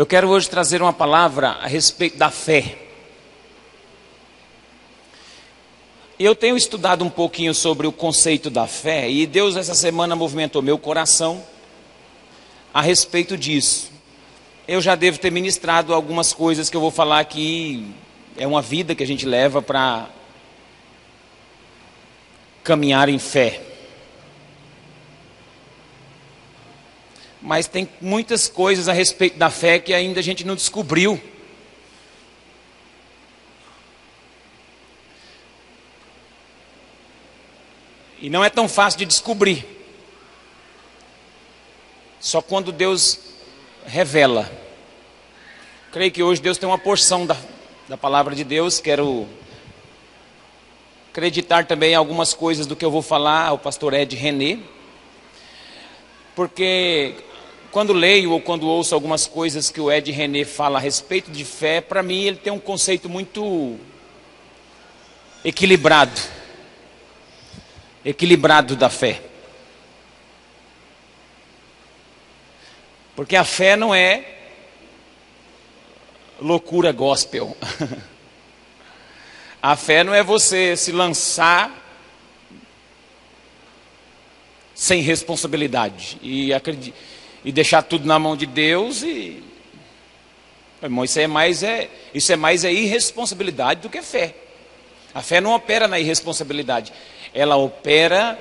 Eu quero hoje trazer uma palavra a respeito da fé. Eu tenho estudado um pouquinho sobre o conceito da fé e Deus essa semana movimentou meu coração a respeito disso. Eu já devo ter ministrado algumas coisas que eu vou falar aqui. É uma vida que a gente leva para caminhar em fé. Mas tem muitas coisas a respeito da fé que ainda a gente não descobriu. E não é tão fácil de descobrir. Só quando Deus revela. Creio que hoje Deus tem uma porção da, da palavra de Deus. Quero acreditar também em algumas coisas do que eu vou falar ao pastor Ed René. Porque quando leio ou quando ouço algumas coisas que o Ed René fala a respeito de fé, para mim ele tem um conceito muito equilibrado. Equilibrado da fé. Porque a fé não é loucura gospel. A fé não é você se lançar sem responsabilidade e, e deixar tudo na mão de Deus e irmão, isso é mais é isso é mais é irresponsabilidade do que fé. A fé não opera na irresponsabilidade, ela opera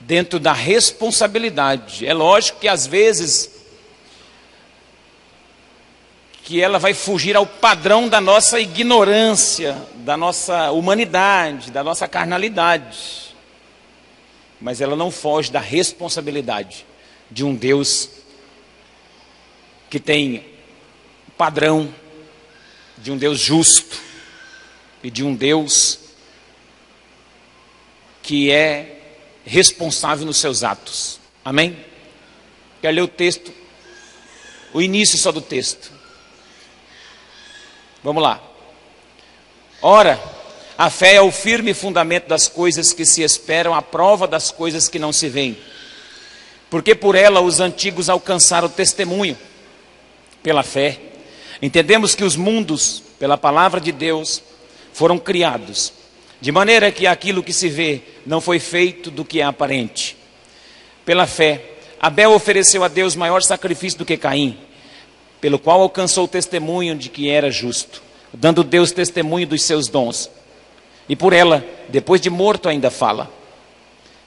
dentro da responsabilidade. É lógico que às vezes que ela vai fugir ao padrão da nossa ignorância, da nossa humanidade, da nossa carnalidade. Mas ela não foge da responsabilidade de um Deus que tem padrão, de um Deus justo e de um Deus que é responsável nos seus atos. Amém? Quer ler o texto? O início só do texto. Vamos lá. Ora, a fé é o firme fundamento das coisas que se esperam, a prova das coisas que não se veem. Porque por ela os antigos alcançaram testemunho. Pela fé, entendemos que os mundos, pela palavra de Deus, foram criados de maneira que aquilo que se vê não foi feito do que é aparente. Pela fé, Abel ofereceu a Deus maior sacrifício do que Caim, pelo qual alcançou o testemunho de que era justo, dando Deus testemunho dos seus dons. E por ela, depois de morto, ainda fala.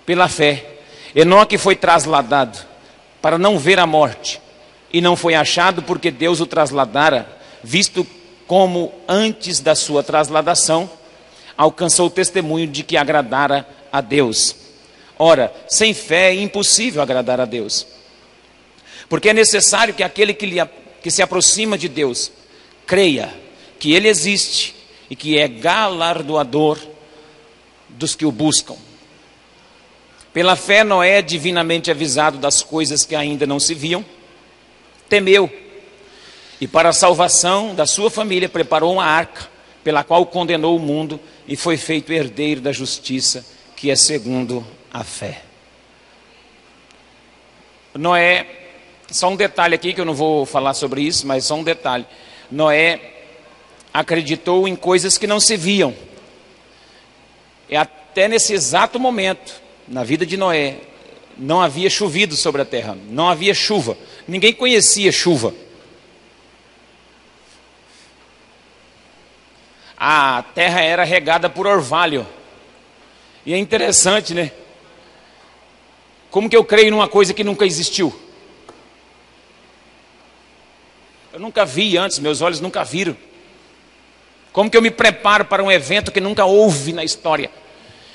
Pela fé, Enoque foi trasladado para não ver a morte, e não foi achado porque Deus o trasladara, visto como antes da sua trasladação alcançou o testemunho de que agradara a Deus. Ora, sem fé é impossível agradar a Deus. Porque é necessário que aquele que, lhe, que se aproxima de Deus creia que Ele existe e que é galardoador dos que o buscam. Pela fé, Noé, divinamente avisado das coisas que ainda não se viam, temeu e, para a salvação da sua família, preparou uma arca, pela qual condenou o mundo e foi feito herdeiro da justiça, que é segundo a fé. Noé, só um detalhe aqui que eu não vou falar sobre isso, mas só um detalhe. Noé acreditou em coisas que não se viam. E até nesse exato momento, na vida de Noé, não havia chovido sobre a terra, não havia chuva. Ninguém conhecia chuva. a terra era regada por orvalho. E é interessante, né? Como que eu creio numa coisa que nunca existiu? Eu nunca vi antes, meus olhos nunca viram. Como que eu me preparo para um evento que nunca houve na história?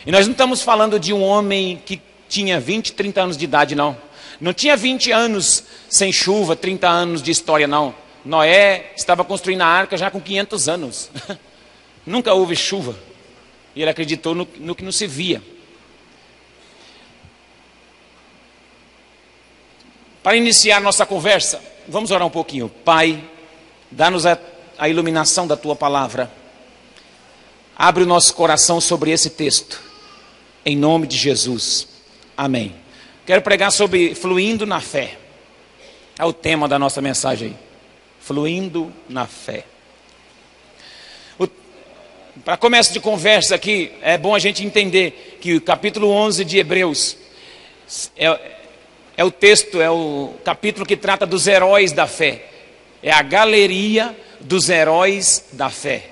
E nós não estamos falando de um homem que tinha 20, 30 anos de idade, não. Não tinha 20 anos sem chuva, 30 anos de história, não. Noé estava construindo a arca já com 500 anos. Nunca houve chuva. E ele acreditou no, no que não se via. Para iniciar nossa conversa, vamos orar um pouquinho. Pai, dá-nos a, a iluminação da tua palavra. Abre o nosso coração sobre esse texto. Em nome de Jesus. Amém. Quero pregar sobre fluindo na fé. É o tema da nossa mensagem Fluindo na fé. Para começo de conversa aqui, é bom a gente entender que o capítulo 11 de Hebreus é, é o texto, é o capítulo que trata dos heróis da fé. É a galeria dos heróis da fé.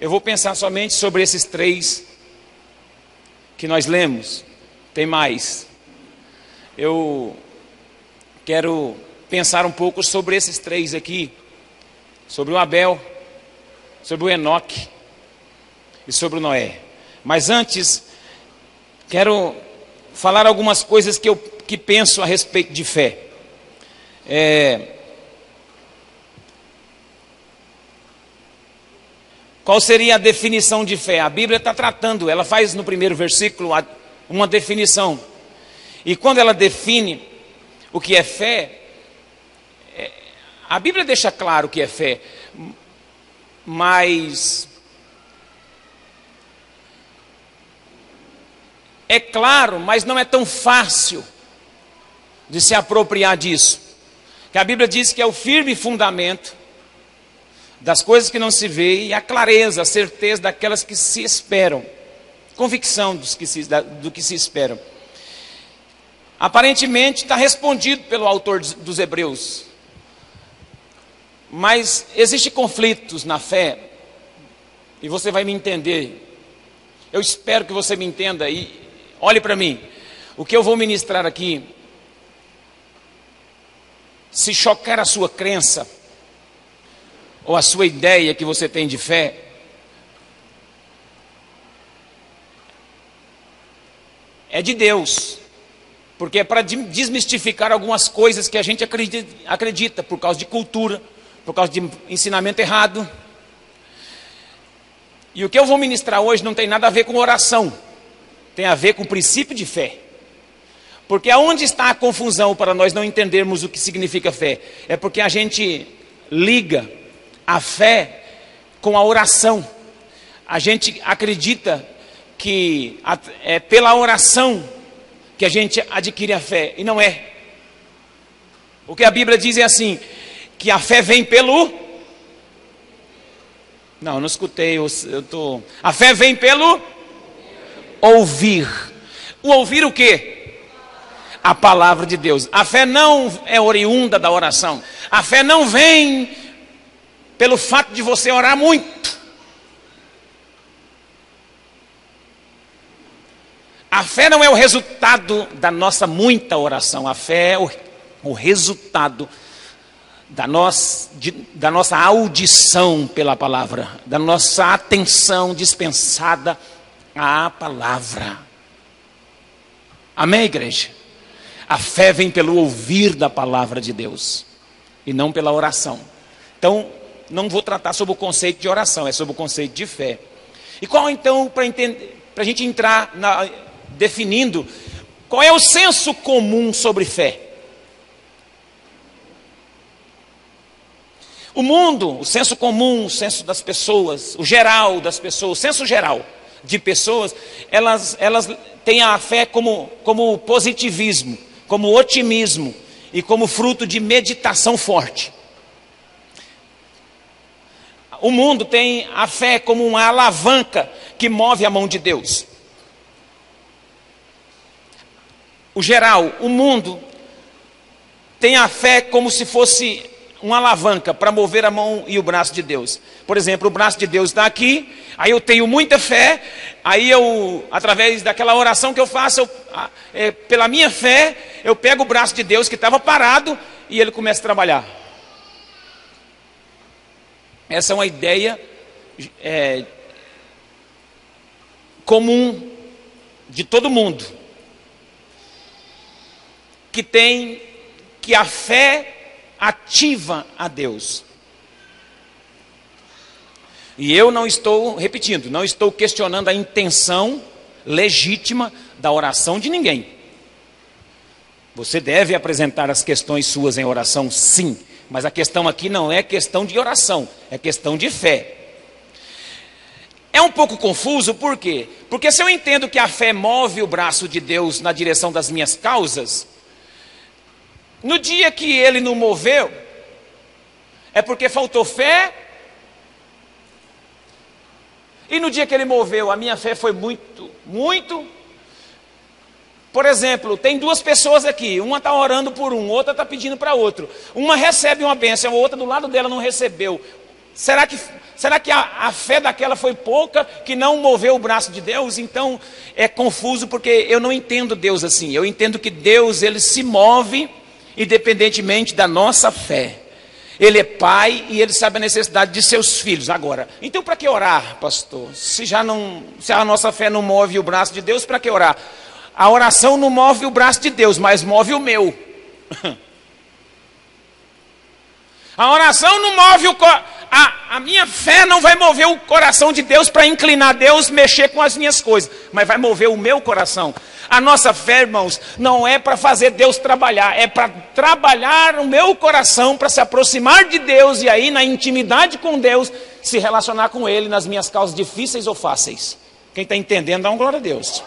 Eu vou pensar somente sobre esses três que nós lemos. Tem mais. Eu quero pensar um pouco sobre esses três aqui, sobre o Abel, sobre o Enoque e sobre o Noé. Mas antes, quero falar algumas coisas que eu que penso a respeito de fé. É, Qual seria a definição de fé? A Bíblia está tratando, ela faz no primeiro versículo uma definição. E quando ela define o que é fé, é, a Bíblia deixa claro o que é fé, mas é claro, mas não é tão fácil de se apropriar disso. Que a Bíblia diz que é o firme fundamento das coisas que não se vê e a clareza, a certeza daquelas que se esperam. Convicção dos que se, do que se esperam. Aparentemente está respondido pelo autor dos Hebreus. Mas existem conflitos na fé, e você vai me entender. Eu espero que você me entenda e olhe para mim. O que eu vou ministrar aqui, se chocar a sua crença, ou a sua ideia que você tem de fé, é de Deus, porque é para desmistificar algumas coisas que a gente acredita, acredita por causa de cultura, por causa de ensinamento errado. E o que eu vou ministrar hoje não tem nada a ver com oração, tem a ver com o princípio de fé. Porque aonde está a confusão para nós não entendermos o que significa fé? É porque a gente liga a fé com a oração. A gente acredita que é pela oração que a gente adquire a fé, e não é. O que a Bíblia diz é assim: que a fé vem pelo. Não, não escutei, eu, eu tô. A fé vem pelo ouvir. O ouvir o quê? A palavra de Deus. A fé não é oriunda da oração. A fé não vem pelo fato de você orar muito. A fé não é o resultado da nossa muita oração, a fé é o, o resultado da nossa, de, da nossa audição pela palavra, da nossa atenção dispensada à palavra. Amém, igreja? A fé vem pelo ouvir da palavra de Deus e não pela oração. Então, não vou tratar sobre o conceito de oração, é sobre o conceito de fé. E qual então, para a gente entrar na, definindo, qual é o senso comum sobre fé? O mundo, o senso comum, o senso das pessoas, o geral das pessoas, o senso geral de pessoas, elas, elas têm a fé como, como positivismo, como otimismo e como fruto de meditação forte. O mundo tem a fé como uma alavanca que move a mão de Deus. O geral, o mundo tem a fé como se fosse uma alavanca para mover a mão e o braço de Deus. Por exemplo, o braço de Deus está aqui, aí eu tenho muita fé, aí eu, através daquela oração que eu faço, eu, é, pela minha fé, eu pego o braço de Deus que estava parado e ele começa a trabalhar. Essa é uma ideia é, comum de todo mundo que tem que a fé ativa a Deus. E eu não estou repetindo, não estou questionando a intenção legítima da oração de ninguém. Você deve apresentar as questões suas em oração, sim. Mas a questão aqui não é questão de oração, é questão de fé. É um pouco confuso, por quê? Porque se eu entendo que a fé move o braço de Deus na direção das minhas causas, No dia que ele não moveu, é porque faltou fé. E no dia que ele moveu, a minha fé foi muito, muito. Por exemplo, tem duas pessoas aqui, uma está orando por um, outra está pedindo para outro. Uma recebe uma bênção, a outra do lado dela não recebeu. Será que, será que a, a, fé daquela foi pouca que não moveu o braço de Deus? Então é confuso porque eu não entendo Deus assim. Eu entendo que Deus ele se move independentemente da nossa fé. Ele é pai e ele sabe a necessidade de seus filhos. Agora, então para que orar, pastor? Se já não, se a nossa fé não move o braço de Deus, para que orar? A oração não move o braço de Deus, mas move o meu. A oração não move o a, a minha fé não vai mover o coração de Deus para inclinar Deus, mexer com as minhas coisas, mas vai mover o meu coração. A nossa fé, irmãos, não é para fazer Deus trabalhar, é para trabalhar o meu coração para se aproximar de Deus e aí na intimidade com Deus se relacionar com Ele nas minhas causas difíceis ou fáceis. Quem está entendendo, dá uma glória a Deus.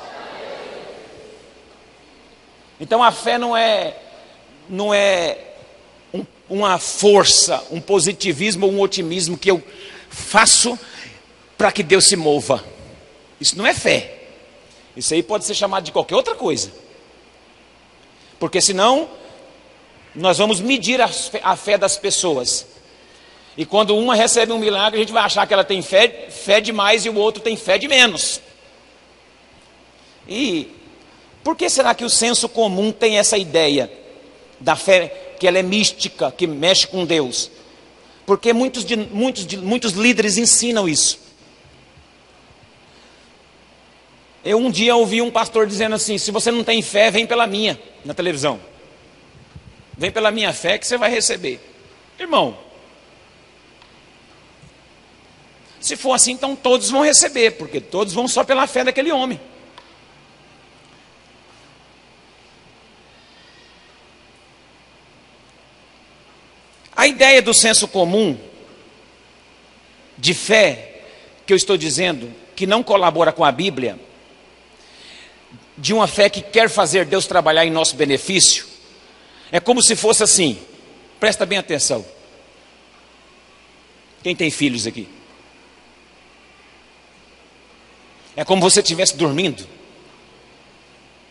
Então a fé não é não é um, uma força, um positivismo ou um otimismo que eu faço para que Deus se mova. Isso não é fé. Isso aí pode ser chamado de qualquer outra coisa. Porque senão, nós vamos medir a fé das pessoas. E quando uma recebe um milagre, a gente vai achar que ela tem fé, fé demais e o outro tem fé de menos. E por que será que o senso comum tem essa ideia da fé que ela é mística, que mexe com Deus? Porque muitos, de, muitos, de, muitos líderes ensinam isso. Eu um dia ouvi um pastor dizendo assim: se você não tem fé, vem pela minha, na televisão. Vem pela minha fé que você vai receber. Irmão, se for assim, então todos vão receber, porque todos vão só pela fé daquele homem. A ideia do senso comum, de fé, que eu estou dizendo, que não colabora com a Bíblia, de uma fé que quer fazer Deus trabalhar em nosso benefício, é como se fosse assim, presta bem atenção. Quem tem filhos aqui? É como você estivesse dormindo,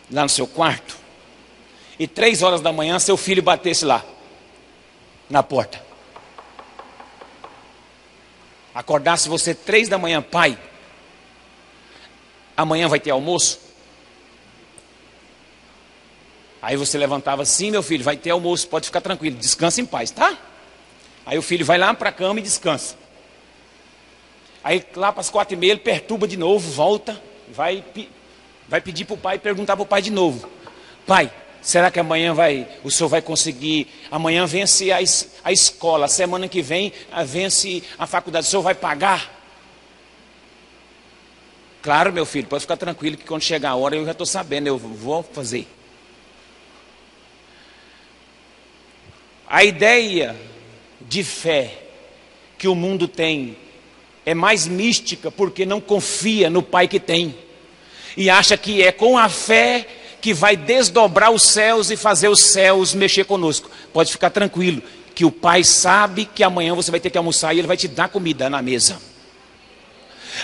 lá no seu quarto, e três horas da manhã seu filho batesse lá, na porta. Acordasse você três da manhã, pai, amanhã vai ter almoço? Aí você levantava assim, meu filho, vai ter almoço, pode ficar tranquilo, descansa em paz, tá? Aí o filho vai lá para a cama e descansa. Aí lá para as quatro e meia ele perturba de novo, volta, vai, vai pedir para o pai, perguntar para o pai de novo. Pai, será que amanhã vai, o senhor vai conseguir, amanhã vence a, a escola, semana que vem vence a faculdade, o senhor vai pagar? Claro, meu filho, pode ficar tranquilo que quando chegar a hora eu já estou sabendo, eu vou fazer. A ideia de fé que o mundo tem é mais mística porque não confia no Pai que tem e acha que é com a fé que vai desdobrar os céus e fazer os céus mexer conosco. Pode ficar tranquilo, que o Pai sabe que amanhã você vai ter que almoçar e Ele vai te dar comida na mesa.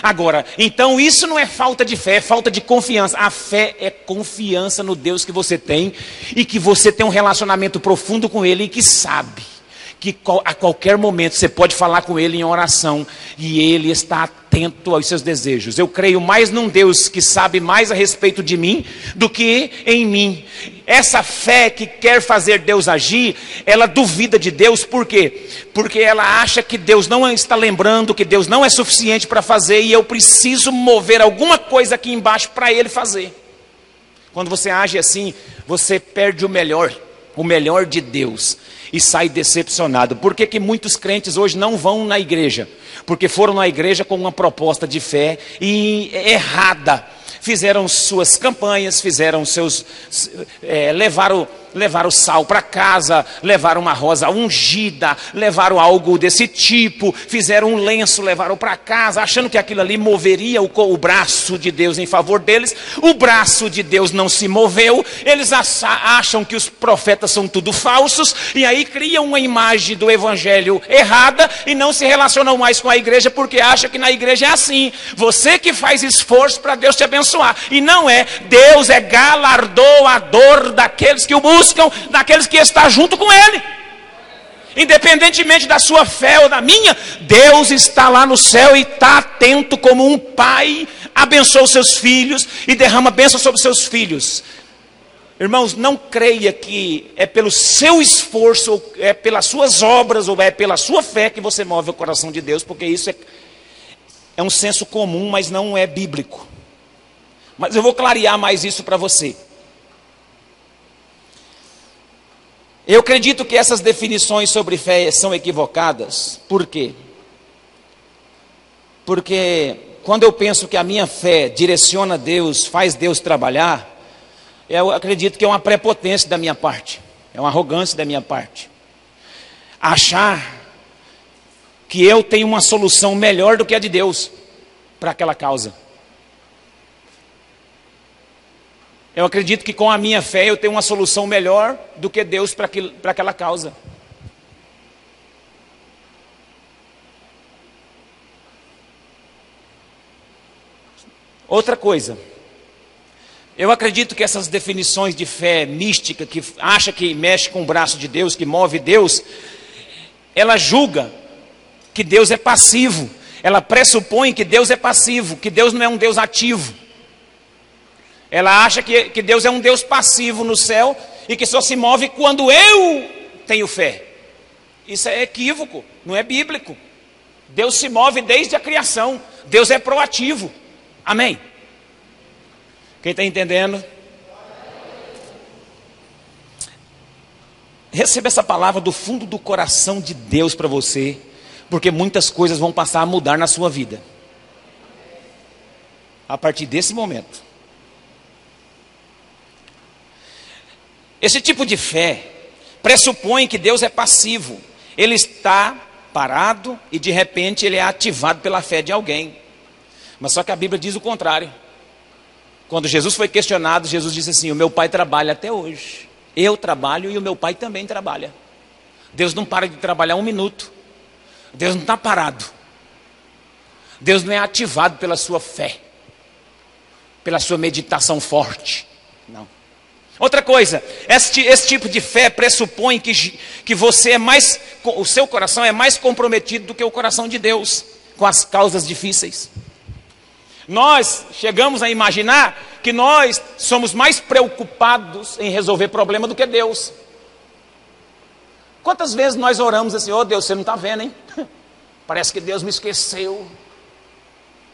Agora, então isso não é falta de fé, é falta de confiança. A fé é confiança no Deus que você tem e que você tem um relacionamento profundo com Ele e que sabe que a qualquer momento você pode falar com Ele em oração e Ele está atento aos seus desejos. Eu creio mais num Deus que sabe mais a respeito de mim do que em mim. Essa fé que quer fazer Deus agir, ela duvida de Deus, por quê? Porque ela acha que Deus não está lembrando, que Deus não é suficiente para fazer e eu preciso mover alguma coisa aqui embaixo para Ele fazer. Quando você age assim, você perde o melhor, o melhor de Deus e sai decepcionado. Por que, que muitos crentes hoje não vão na igreja? Porque foram na igreja com uma proposta de fé e errada fizeram suas campanhas, fizeram seus, é, levaram levaram sal para casa, levaram uma rosa ungida, levaram algo desse tipo, fizeram um lenço, levaram para casa, achando que aquilo ali moveria o, o, braço de Deus em favor deles. O braço de Deus não se moveu, eles acham que os profetas são tudo falsos, e aí criam uma imagem do evangelho errada e não se relacionam mais com a igreja porque acham que na igreja é assim. Você que faz esforço para Deus te abençoar, e não é, Deus é galardoador daqueles que o buscam, daqueles que está junto com Ele. Independentemente da sua fé ou da minha, Deus está lá no céu e está atento como um pai, abençoa os seus filhos e derrama bênção sobre os seus filhos. Irmãos, não creia que é pelo seu esforço, ou é pelas suas obras, ou é pela sua fé que você move o coração de Deus, porque isso é, é um senso comum, mas não é bíblico. Mas eu vou clarear mais isso para você. Eu acredito que essas definições sobre fé são equivocadas. Por quê? Porque quando eu penso que a minha fé direciona Deus, faz Deus trabalhar, eu acredito que é uma prepotência da minha parte, é uma arrogância da minha parte. Achar que eu tenho uma solução melhor do que a de Deus para aquela causa. Eu acredito que com a minha fé eu tenho uma solução melhor do que Deus para aquela causa. Outra coisa, eu acredito que essas definições de fé mística, que acha que mexe com o braço de Deus, que move Deus, ela julga que Deus é passivo, ela pressupõe que Deus é passivo, que Deus não é um Deus ativo. Ela acha que, que Deus é um Deus passivo no céu e que só se move quando eu tenho fé. Isso é equívoco, não é bíblico. Deus se move desde a criação. Deus é proativo. Amém? Quem está entendendo? Receba essa palavra do fundo do coração de Deus para você, porque muitas coisas vão passar a mudar na sua vida. A partir desse momento. Esse tipo de fé pressupõe que Deus é passivo. Ele está parado e de repente ele é ativado pela fé de alguém. Mas só que a Bíblia diz o contrário. Quando Jesus foi questionado, Jesus disse assim: O meu pai trabalha até hoje. Eu trabalho e o meu pai também trabalha. Deus não para de trabalhar um minuto. Deus não está parado. Deus não é ativado pela sua fé, pela sua meditação forte. Não. Outra coisa, este, esse tipo de fé pressupõe que, que você é mais, o seu coração é mais comprometido do que o coração de Deus com as causas difíceis. Nós chegamos a imaginar que nós somos mais preocupados em resolver problema do que Deus. Quantas vezes nós oramos assim, oh Deus, você não está vendo, hein? Parece que Deus me esqueceu.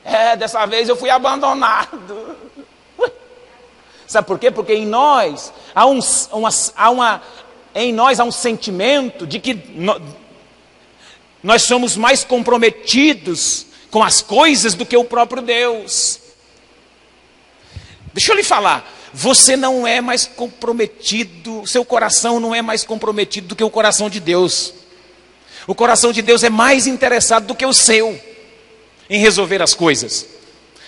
É, dessa vez eu fui abandonado. Sabe por quê? Porque em nós há, um, uma, há uma, em nós há um sentimento de que no, nós somos mais comprometidos com as coisas do que o próprio Deus. Deixa eu lhe falar, você não é mais comprometido, seu coração não é mais comprometido do que o coração de Deus. O coração de Deus é mais interessado do que o seu em resolver as coisas.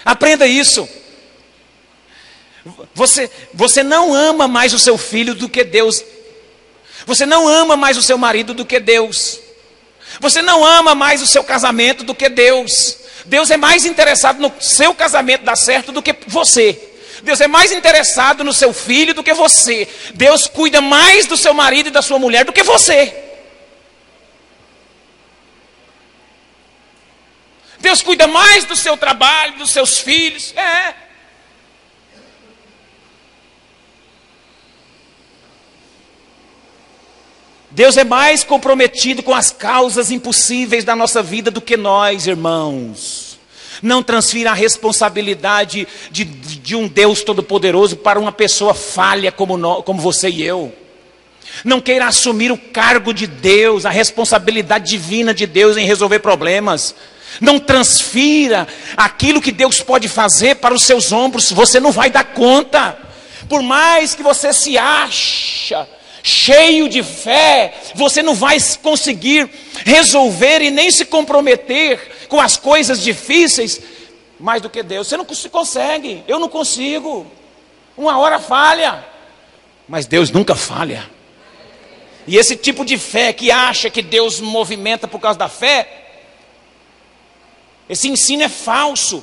Aprenda isso. Você, você não ama mais o seu filho do que Deus. Você não ama mais o seu marido do que Deus. Você não ama mais o seu casamento do que Deus. Deus é mais interessado no seu casamento dar certo do que você. Deus é mais interessado no seu filho do que você. Deus cuida mais do seu marido e da sua mulher do que você. Deus cuida mais do seu trabalho, dos seus filhos. É. Deus é mais comprometido com as causas impossíveis da nossa vida do que nós, irmãos. Não transfira a responsabilidade de, de um Deus todo-poderoso para uma pessoa falha como, nós, como você e eu. Não queira assumir o cargo de Deus, a responsabilidade divina de Deus em resolver problemas. Não transfira aquilo que Deus pode fazer para os seus ombros, você não vai dar conta. Por mais que você se acha cheio de fé, você não vai conseguir resolver e nem se comprometer com as coisas difíceis mais do que Deus. Você não consegue, eu não consigo. Uma hora falha, mas Deus nunca falha. E esse tipo de fé que acha que Deus movimenta por causa da fé, esse ensino é falso.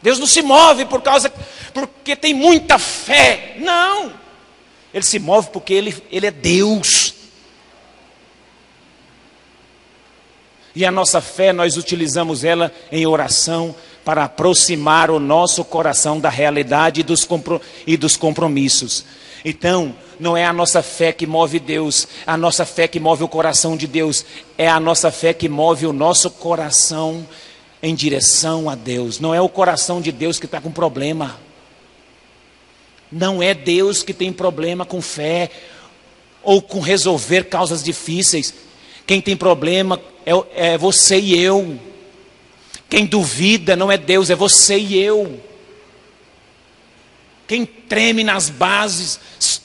Deus não se move por causa porque tem muita fé. Não. Ele se move porque ele, ele é Deus. E a nossa fé, nós utilizamos ela em oração para aproximar o nosso coração da realidade e dos, compromissos. Então, não é a nossa fé que move Deus, a nossa fé que move o coração de Deus, é a nossa fé que move o nosso coração em direção a Deus. Não é o coração de Deus que está com problema. Não é Deus que tem problema com fé ou com resolver causas difíceis. Quem tem problema é, é você e eu. Quem duvida não é Deus, é você e eu. Quem treme nas bases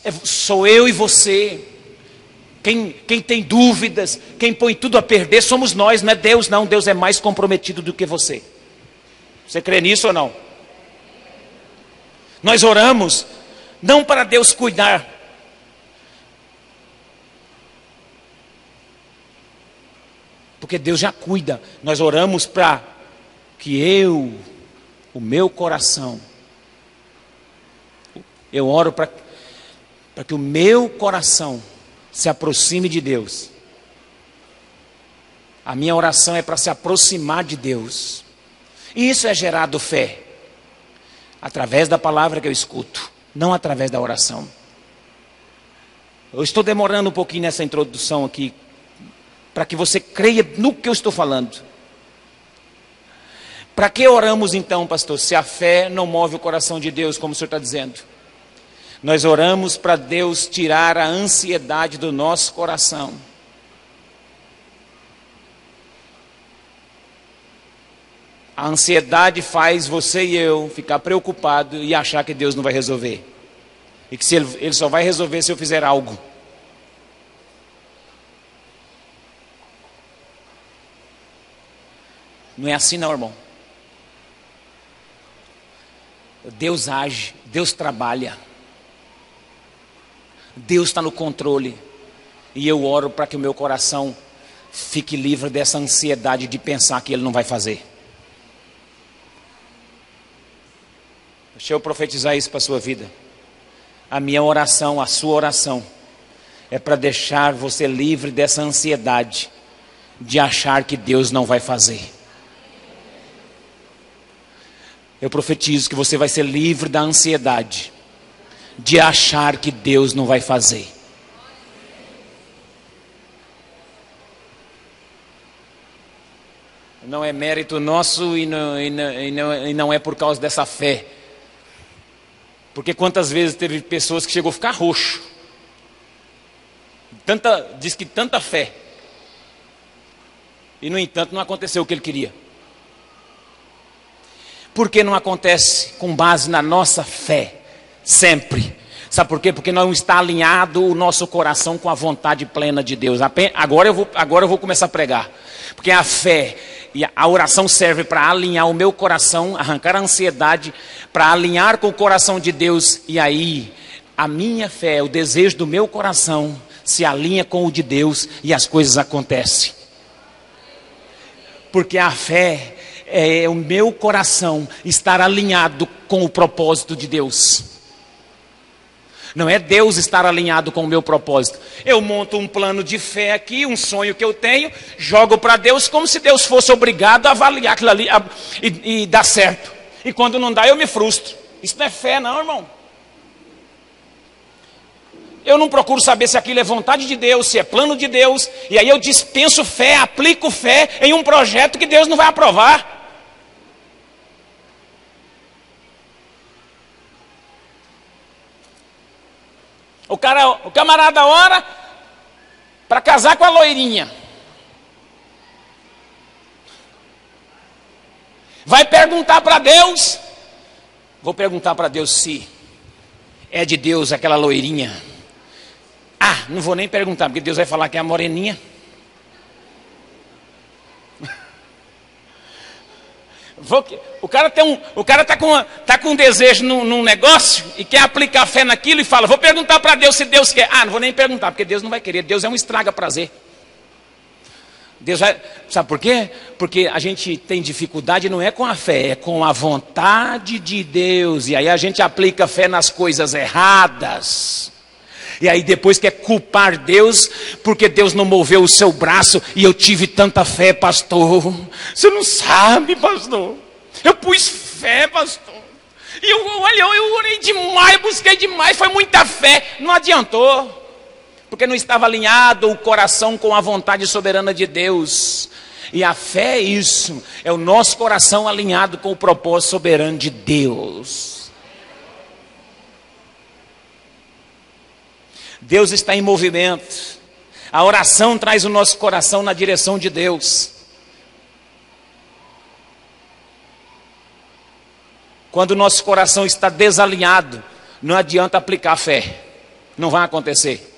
é, sou eu e você. Quem, quem tem dúvidas, quem põe tudo a perder, somos nós, não é Deus, não. Deus é mais comprometido do que você. Você crê nisso ou não? Nós oramos, não para Deus cuidar, porque Deus já cuida. Nós oramos para que eu, o meu coração, eu oro para que o meu coração se aproxime de Deus. A minha oração é para se aproximar de Deus. E isso é gerado fé. Através da palavra que eu escuto, não através da oração. Eu estou demorando um pouquinho nessa introdução aqui, para que você creia no que eu estou falando. Para que oramos então, pastor, se a fé não move o coração de Deus, como o senhor está dizendo? Nós oramos para Deus tirar a ansiedade do nosso coração. A ansiedade faz você e eu ficar preocupado e achar que Deus não vai resolver. E que ele, ele só vai resolver se eu fizer algo. Não é assim não, irmão. Deus age, Deus trabalha. Deus está no controle. E eu oro para que o meu coração fique livre dessa ansiedade de pensar que Ele não vai fazer. Deixa eu profetizar isso para a sua vida. A minha oração, a sua oração, é para deixar você livre dessa ansiedade de achar que Deus não vai fazer. Eu profetizo que você vai ser livre da ansiedade de achar que Deus não vai fazer. Não é mérito nosso e não, e não, e não, é por causa dessa fé. Porque quantas vezes teve pessoas que chegou a ficar roxo. Tanta, diz que tanta fé. E no entanto não aconteceu o que ele queria. Por que não acontece com base na nossa fé? sempre. Sabe por quê? Porque não está alinhado o nosso coração com a vontade plena de Deus. Agora eu vou, agora eu vou começar a pregar. Porque a fé e a oração serve para alinhar o meu coração, arrancar a ansiedade, para alinhar com o coração de Deus. E aí, a minha fé, o desejo do meu coração, se alinha com o de Deus e as coisas acontecem. Porque a fé é o meu coração estar alinhado com o propósito de Deus. Não é Deus estar alinhado com o meu propósito. Eu monto um plano de fé aqui, um sonho que eu tenho, jogo para Deus como se Deus fosse obrigado a avaliar aquilo ali a, e, e dar certo. E quando não dá, eu me frustro. Isso não é fé, não, irmão. Eu não procuro saber se aquilo é vontade de Deus, se é plano de Deus, e aí eu dispenso fé, aplico fé em um projeto que Deus não vai aprovar. O, cara, o camarada ora para casar com a loirinha. Vai perguntar para Deus. Vou perguntar para Deus se é de Deus aquela loirinha? Ah, não vou nem perguntar, porque Deus vai falar que é a moreninha. O cara tem um, o cara tá com, tá com um desejo num, num, negócio e quer aplicar fé naquilo e fala: vou perguntar para Deus se Deus quer. Ah, não vou nem perguntar, porque Deus não vai querer. Deus é um estraga prazer. Deus vai, sabe por quê? Porque a gente tem dificuldade não é com a fé, é com a vontade de Deus. E aí a gente aplica fé nas coisas erradas. E aí depois quer culpar Deus porque Deus não moveu o seu braço e eu tive tanta fé, pastor. Você não sabe, pastor. Eu pus fé, pastor. E eu, olha, eu orei demais, busquei demais, foi muita fé. Não adiantou. Porque não estava alinhado o coração com a vontade soberana de Deus. E a fé é isso, é o nosso coração alinhado com o propósito soberano de Deus. Deus está em movimento. A oração traz o nosso coração na direção de Deus. Quando o nosso coração está desalinhado, não adianta aplicar fé, não vai acontecer.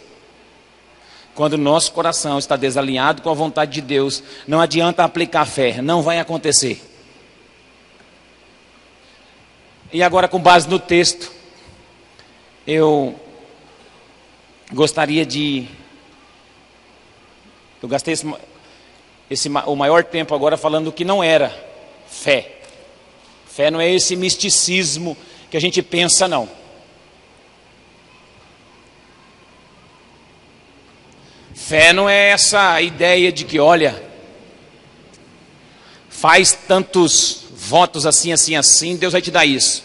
Quando o nosso coração está desalinhado com a vontade de Deus, não adianta aplicar fé, não vai acontecer. E agora, com base no texto, eu gostaria de. Eu gastei esse, esse, o maior tempo agora falando que não era fé. Fé não é esse misticismo que a gente pensa, não. Fé não é essa ideia de que, olha, faz tantos votos assim, assim, assim, Deus vai te dar isso.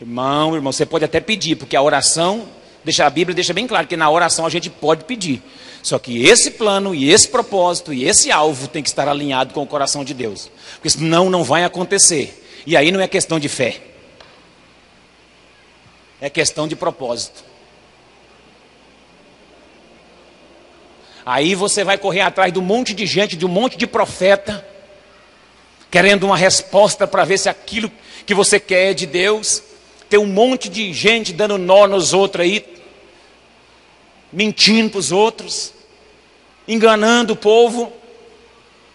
Irmão, irmão, você pode até pedir, porque a oração, deixa a Bíblia deixa bem claro que na oração a gente pode pedir. Só que esse plano e esse propósito e esse alvo tem que estar alinhado com o coração de Deus. Porque senão não vai acontecer. E aí não é questão de fé. É questão de propósito. Aí você vai correr atrás de um monte de gente, de um monte de profeta, querendo uma resposta para ver se aquilo que você quer é de Deus. Tem um monte de gente dando nó nos outros aí, mentindo para os outros, enganando o povo,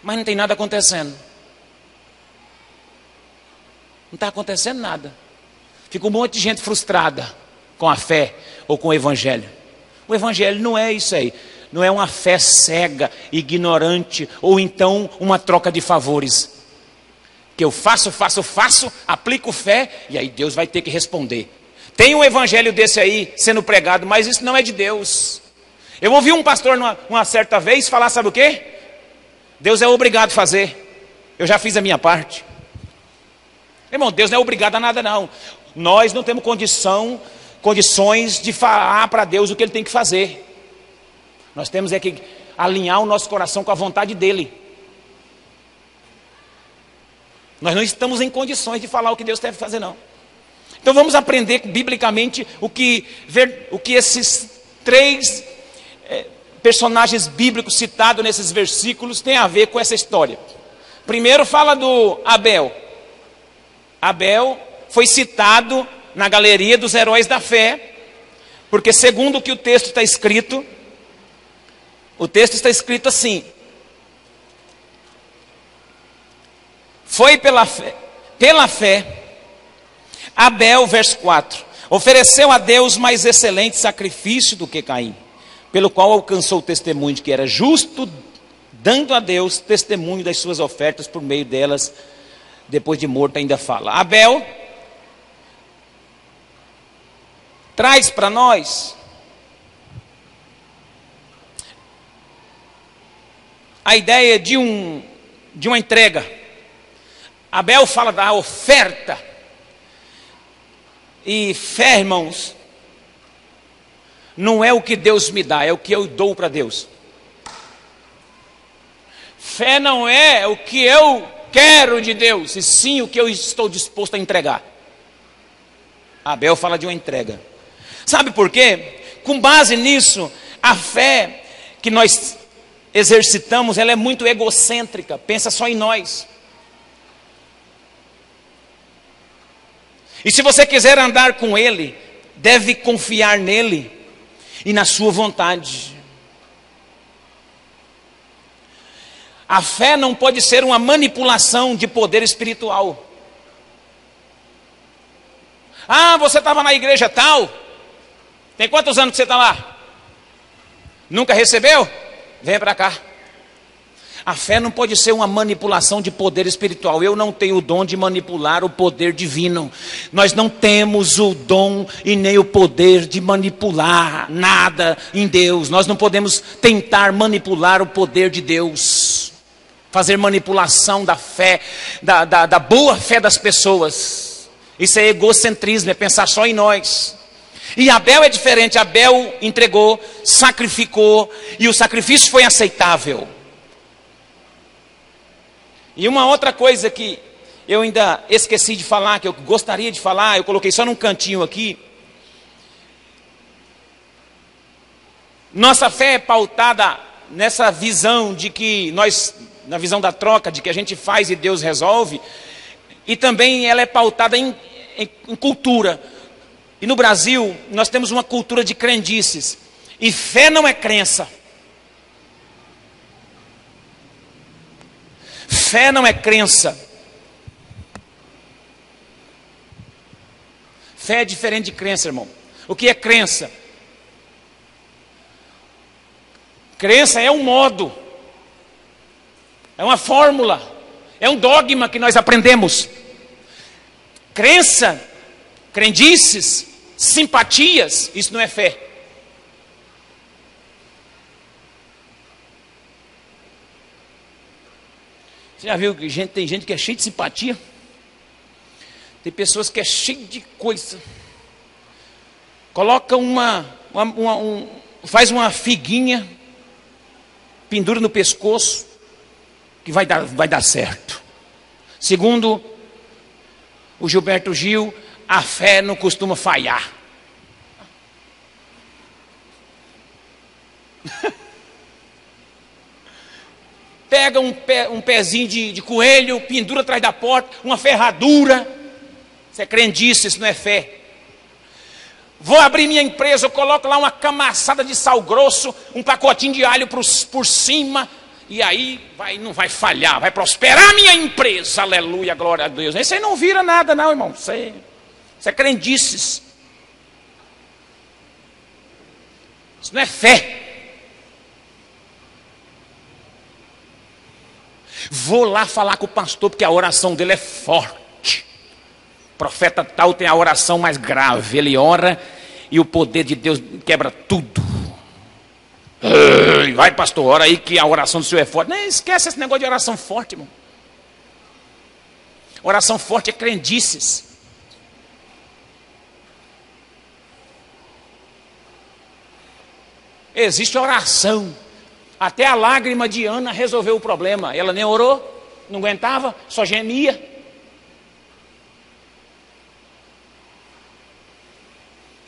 mas não tem nada acontecendo. Não está acontecendo nada. Fica um monte de gente frustrada com a fé ou com o Evangelho. O Evangelho não é isso aí. Não é uma fé cega, ignorante, ou então uma troca de favores que eu faço, faço, faço, aplico fé e aí Deus vai ter que responder. Tem um evangelho desse aí sendo pregado, mas isso não é de Deus. Eu ouvi um pastor numa, uma certa vez falar, sabe o quê? Deus é obrigado a fazer. Eu já fiz a minha parte. Irmão, Deus não é obrigado a nada não. Nós não temos condição, condições de falar para Deus o que Ele tem que fazer. Nós temos é que alinhar o nosso coração com a vontade dEle. Nós não estamos em condições de falar o que Deus deve fazer, não. Então vamos aprender biblicamente o que, ver, o que esses três é, personagens bíblicos citados nesses versículos têm a ver com essa história. Primeiro fala do Abel. Abel foi citado na galeria dos heróis da fé, porque segundo o que o texto está escrito, o texto está escrito assim: Foi pela fé, pela fé, Abel, verso 4, ofereceu a Deus mais excelente sacrifício do que Caim, pelo qual alcançou o testemunho de que era justo, dando a Deus testemunho das suas ofertas por meio delas, depois de morto ainda fala. Abel traz para nós a ideia de um de uma entrega. Abel fala da oferta. E fé, irmãos, não é o que Deus me dá, é o que eu dou para Deus. Fé não é o que eu quero de Deus, e sim o que eu estou disposto a entregar. Abel fala de uma entrega. Sabe por quê? Com base nisso, a fé que nós exercitamos, ela é muito egocêntrica, pensa só em nós. E se você quiser andar com Ele, deve confiar nele e na sua vontade. A fé não pode ser uma manipulação de poder espiritual. Ah, você estava na igreja tal? Tem quantos anos que você está lá? Nunca recebeu? Vem para cá. A fé não pode ser uma manipulação de poder espiritual. Eu não tenho o dom de manipular o poder divino. Nós não temos o dom e nem o poder de manipular nada em Deus. Nós não podemos tentar manipular o poder de Deus. Fazer manipulação da fé, da, da, da boa fé das pessoas. Isso é egocentrismo, é pensar só em nós. E Abel é diferente. Abel entregou, sacrificou, e o sacrifício foi aceitável. E uma outra coisa que eu ainda esqueci de falar, que eu gostaria de falar, eu coloquei só num cantinho aqui. Nossa fé é pautada nessa visão de que nós, na visão da troca, de que a gente faz e Deus resolve, e também ela é pautada em, em, em cultura. E no Brasil, nós temos uma cultura de crendices. E fé não é crença. Fé não é crença. Fé é diferente de crença, irmão. O que é crença? Crença é um modo, é uma fórmula, é um dogma que nós aprendemos. Crença, crendices, simpatias, isso não é fé. Você já viu que gente, tem gente que é cheia de simpatia? Tem pessoas que é cheia de coisa. Coloca uma, uma, uma um, faz uma figuinha, pendura no pescoço, que vai dar, vai dar certo. Segundo o Gilberto Gil, a fé não costuma falhar. pega um, pé, um pezinho de, de coelho, pendura atrás da porta, uma ferradura. Isso é crendice, isso não é fé. Vou abrir minha empresa, eu coloco lá uma camaçada de sal grosso, um pacotinho de alho por, por cima, e aí vai, não vai falhar, vai prosperar a minha empresa, aleluia, glória a Deus. Isso aí não vira nada, não, irmão. Isso, é, isso é crendices. Isso não é fé. Vou lá falar com o pastor, porque a oração dele é forte. O profeta tal tem a oração mais grave. Ele ora e o poder de Deus quebra tudo. Vai, pastor, ora aí que a oração do senhor é forte. Não, esquece esse negócio de oração forte, irmão. Oração forte é crendices. Existe oração até a lágrima de Ana resolveu o problema. Ela nem orou, não aguentava, só gemia.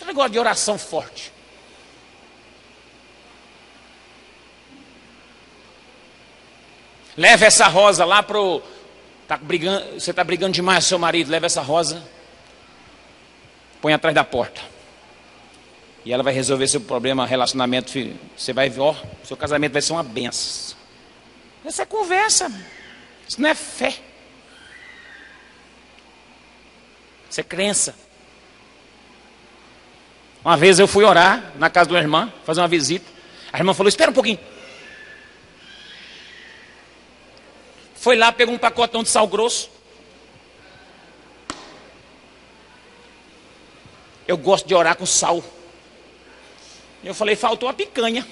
Um negócio de oração forte. Leva essa rosa lá pro. Tá brigando, você está brigando demais com seu marido, leva essa rosa. Põe atrás da porta. E ela vai resolver seu problema, relacionamento. Você vai ver, ó, seu casamento vai ser uma benção. Essa é conversa. Isso não é fé. Isso é crença. Uma vez eu fui orar na casa de uma irmã, fazer uma visita. A irmã falou: Espera um pouquinho. Foi lá, pegou um pacotão de sal grosso. Eu gosto de orar com sal. Eu falei, faltou a picanha.